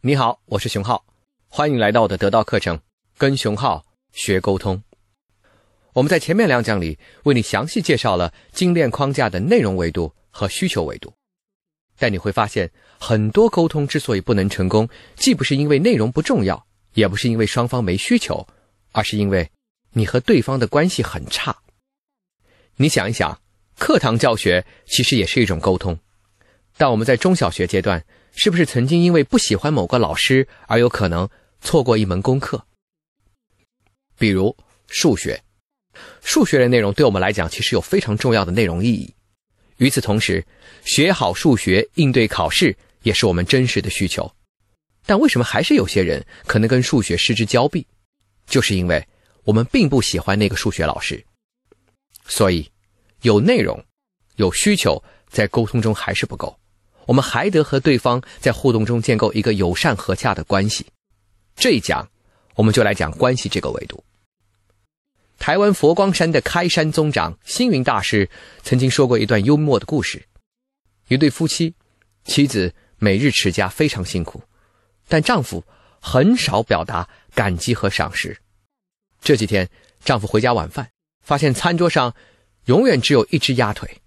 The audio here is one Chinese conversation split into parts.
你好，我是熊浩，欢迎来到我的得到课程，跟熊浩学沟通。我们在前面两讲里为你详细介绍了精炼框架的内容维度和需求维度，但你会发现，很多沟通之所以不能成功，既不是因为内容不重要，也不是因为双方没需求，而是因为你和对方的关系很差。你想一想，课堂教学其实也是一种沟通，但我们在中小学阶段。是不是曾经因为不喜欢某个老师而有可能错过一门功课？比如数学，数学的内容对我们来讲其实有非常重要的内容意义。与此同时，学好数学应对考试也是我们真实的需求。但为什么还是有些人可能跟数学失之交臂？就是因为我们并不喜欢那个数学老师。所以，有内容、有需求，在沟通中还是不够。我们还得和对方在互动中建构一个友善和洽的关系。这一讲，我们就来讲关系这个维度。台湾佛光山的开山宗长星云大师曾经说过一段幽默的故事：一对夫妻，妻子每日持家非常辛苦，但丈夫很少表达感激和赏识。这几天，丈夫回家晚饭，发现餐桌上永远只有一只鸭腿，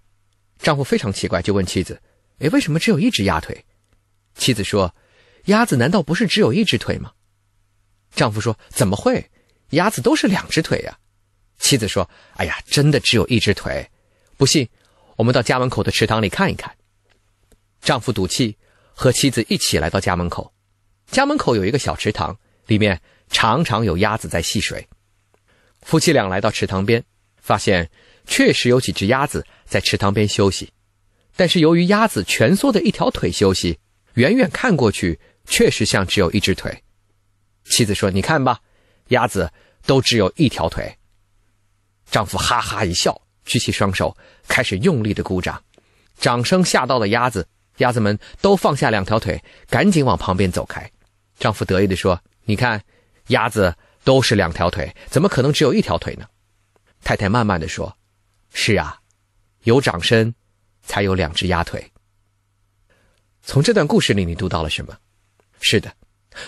丈夫非常奇怪，就问妻子。哎，为什么只有一只鸭腿？妻子说：“鸭子难道不是只有一只腿吗？”丈夫说：“怎么会？鸭子都是两只腿呀。”妻子说：“哎呀，真的只有一只腿。不信，我们到家门口的池塘里看一看。”丈夫赌气，和妻子一起来到家门口。家门口有一个小池塘，里面常常有鸭子在戏水。夫妻俩来到池塘边，发现确实有几只鸭子在池塘边休息。但是由于鸭子蜷缩的一条腿休息，远远看过去确实像只有一只腿。妻子说：“你看吧，鸭子都只有一条腿。”丈夫哈哈一笑，举起双手开始用力的鼓掌，掌声吓到了鸭子，鸭子们都放下两条腿，赶紧往旁边走开。丈夫得意地说：“你看，鸭子都是两条腿，怎么可能只有一条腿呢？”太太慢慢的说：“是啊，有掌声。”才有两只鸭腿。从这段故事里，你读到了什么？是的，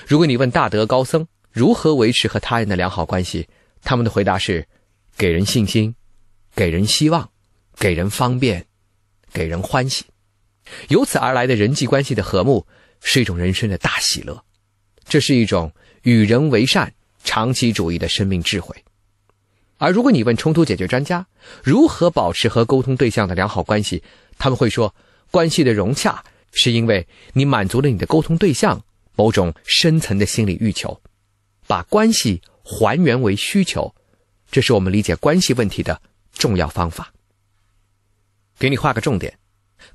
如果你问大德高僧如何维持和他人的良好关系，他们的回答是：给人信心，给人希望，给人方便，给人欢喜。由此而来的人际关系的和睦，是一种人生的大喜乐。这是一种与人为善、长期主义的生命智慧。而如果你问冲突解决专家如何保持和沟通对象的良好关系，他们会说，关系的融洽是因为你满足了你的沟通对象某种深层的心理欲求，把关系还原为需求，这是我们理解关系问题的重要方法。给你画个重点，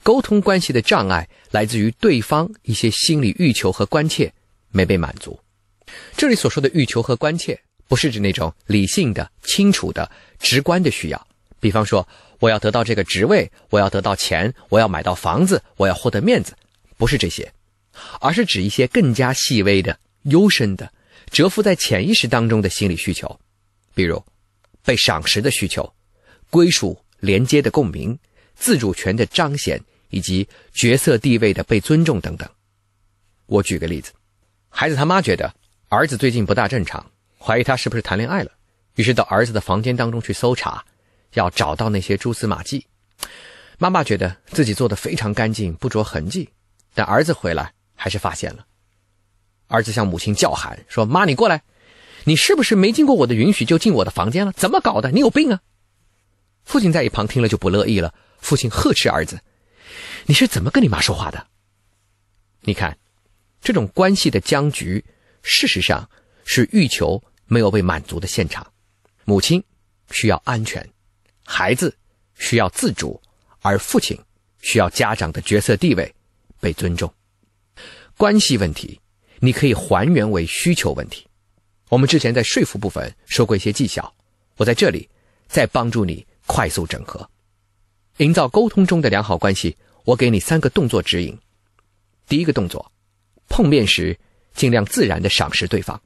沟通关系的障碍来自于对方一些心理欲求和关切没被满足。这里所说的欲求和关切。不是指那种理性的、清楚的、直观的需要，比方说我要得到这个职位，我要得到钱，我要买到房子，我要获得面子，不是这些，而是指一些更加细微的、幽深的、蛰伏在潜意识当中的心理需求，比如被赏识的需求、归属连接的共鸣、自主权的彰显以及角色地位的被尊重等等。我举个例子，孩子他妈觉得儿子最近不大正常。怀疑他是不是谈恋爱了，于是到儿子的房间当中去搜查，要找到那些蛛丝马迹。妈妈觉得自己做的非常干净，不着痕迹，但儿子回来还是发现了。儿子向母亲叫喊说：“妈，你过来，你是不是没经过我的允许就进我的房间了？怎么搞的？你有病啊！”父亲在一旁听了就不乐意了，父亲呵斥儿子：“你是怎么跟你妈说话的？”你看，这种关系的僵局，事实上是欲求。没有被满足的现场，母亲需要安全，孩子需要自主，而父亲需要家长的角色地位被尊重。关系问题，你可以还原为需求问题。我们之前在说服部分说过一些技巧，我在这里再帮助你快速整合，营造沟通中的良好关系。我给你三个动作指引。第一个动作，碰面时尽量自然的赏识对方。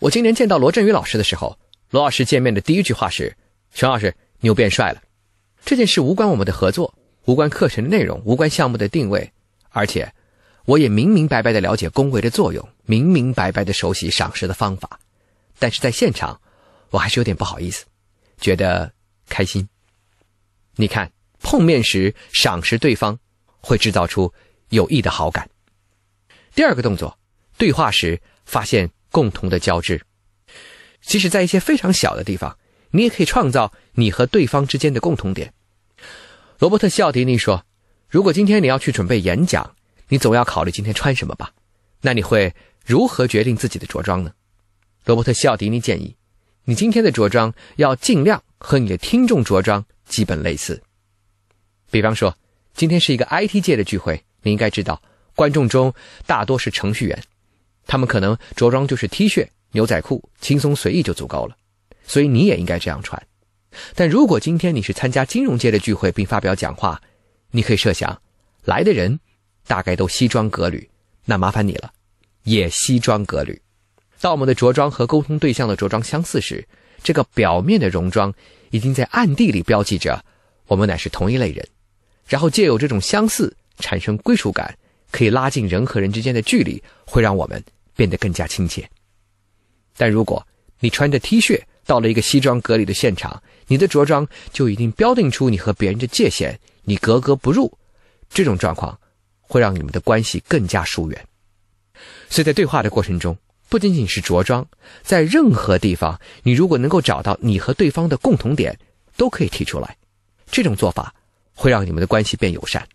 我今年见到罗振宇老师的时候，罗老师见面的第一句话是：“熊老师，你又变帅了。”这件事无关我们的合作，无关课程的内容，无关项目的定位，而且我也明明白白的了解恭维的作用，明明白白的熟悉赏识的方法，但是在现场，我还是有点不好意思，觉得开心。你看，碰面时赏识对方，会制造出有益的好感。第二个动作，对话时发现共同的交织。即使在一些非常小的地方，你也可以创造你和对方之间的共同点。罗伯特·西奥迪尼说：“如果今天你要去准备演讲，你总要考虑今天穿什么吧？那你会如何决定自己的着装呢？”罗伯特·西奥迪尼建议，你今天的着装要尽量和你的听众着装基本类似。比方说，今天是一个 IT 界的聚会，你应该知道，观众中大多是程序员，他们可能着装就是 T 恤。牛仔裤轻松随意就足够了，所以你也应该这样穿。但如果今天你是参加金融界的聚会并发表讲话，你可以设想，来的人大概都西装革履，那麻烦你了，也西装革履。当我们的着装和沟通对象的着装相似时，这个表面的戎装已经在暗地里标记着我们乃是同一类人，然后借由这种相似产生归属感，可以拉近人和人之间的距离，会让我们变得更加亲切。但如果你穿着 T 恤到了一个西装革履的现场，你的着装就已经标定出你和别人的界限，你格格不入。这种状况会让你们的关系更加疏远。所以在对话的过程中，不仅仅是着装，在任何地方，你如果能够找到你和对方的共同点，都可以提出来。这种做法会让你们的关系变友善。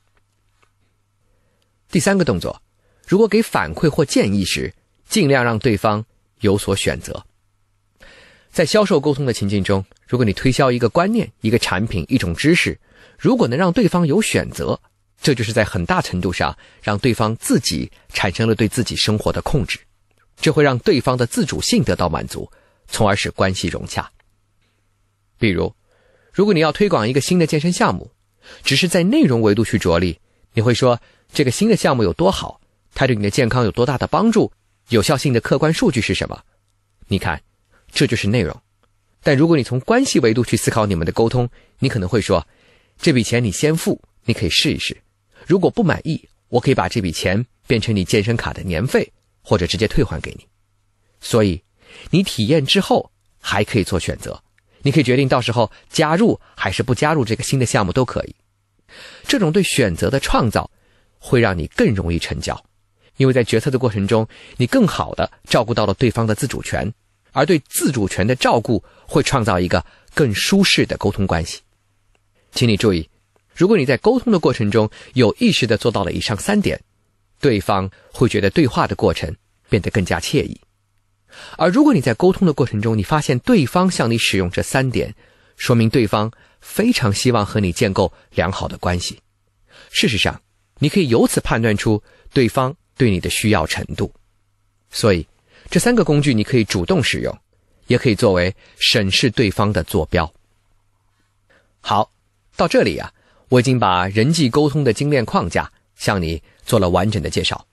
第三个动作，如果给反馈或建议时，尽量让对方。有所选择，在销售沟通的情境中，如果你推销一个观念、一个产品、一种知识，如果能让对方有选择，这就是在很大程度上让对方自己产生了对自己生活的控制，这会让对方的自主性得到满足，从而使关系融洽。比如，如果你要推广一个新的健身项目，只是在内容维度去着力，你会说这个新的项目有多好，它对你的健康有多大的帮助。有效性的客观数据是什么？你看，这就是内容。但如果你从关系维度去思考你们的沟通，你可能会说：“这笔钱你先付，你可以试一试。如果不满意，我可以把这笔钱变成你健身卡的年费，或者直接退还给你。”所以，你体验之后还可以做选择，你可以决定到时候加入还是不加入这个新的项目都可以。这种对选择的创造，会让你更容易成交。因为在决策的过程中，你更好的照顾到了对方的自主权，而对自主权的照顾会创造一个更舒适的沟通关系。请你注意，如果你在沟通的过程中有意识的做到了以上三点，对方会觉得对话的过程变得更加惬意。而如果你在沟通的过程中，你发现对方向你使用这三点，说明对方非常希望和你建构良好的关系。事实上，你可以由此判断出对方。对你的需要程度，所以这三个工具你可以主动使用，也可以作为审视对方的坐标。好，到这里啊，我已经把人际沟通的精炼框架向你做了完整的介绍。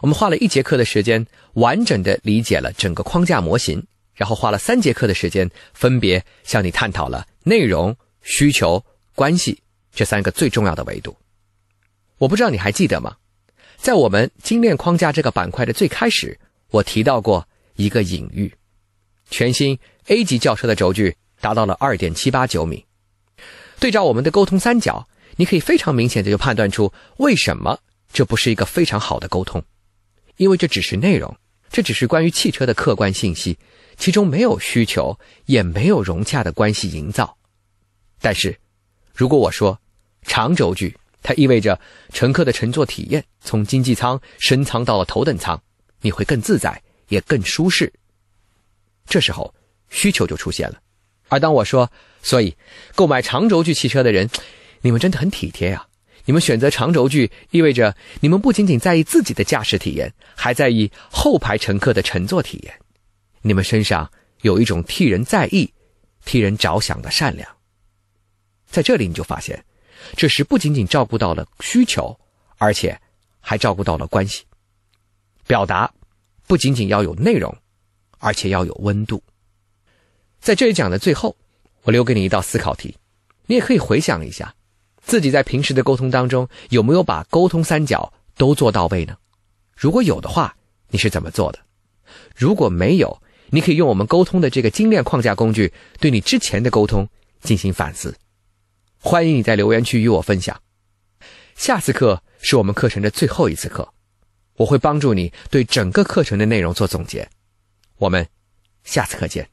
我们花了一节课的时间，完整的理解了整个框架模型，然后花了三节课的时间，分别向你探讨了内容、需求、关系这三个最重要的维度。我不知道你还记得吗？在我们精炼框架这个板块的最开始，我提到过一个隐喻：全新 A 级轿车的轴距达到了二点七八九米。对照我们的沟通三角，你可以非常明显的就判断出为什么这不是一个非常好的沟通，因为这只是内容，这只是关于汽车的客观信息，其中没有需求，也没有融洽的关系营造。但是，如果我说长轴距，它意味着乘客的乘坐体验从经济舱升舱到了头等舱，你会更自在，也更舒适。这时候需求就出现了。而当我说，所以购买长轴距汽车的人，你们真的很体贴呀！你们选择长轴距，意味着你们不仅仅在意自己的驾驶体验，还在意后排乘客的乘坐体验。你们身上有一种替人在意、替人着想的善良。在这里，你就发现。这时不仅仅照顾到了需求，而且还照顾到了关系。表达不仅仅要有内容，而且要有温度。在这一讲的最后，我留给你一道思考题，你也可以回想一下，自己在平时的沟通当中有没有把沟通三角都做到位呢？如果有的话，你是怎么做的？如果没有，你可以用我们沟通的这个精炼框架工具，对你之前的沟通进行反思。欢迎你在留言区与我分享。下次课是我们课程的最后一次课，我会帮助你对整个课程的内容做总结。我们下次课见。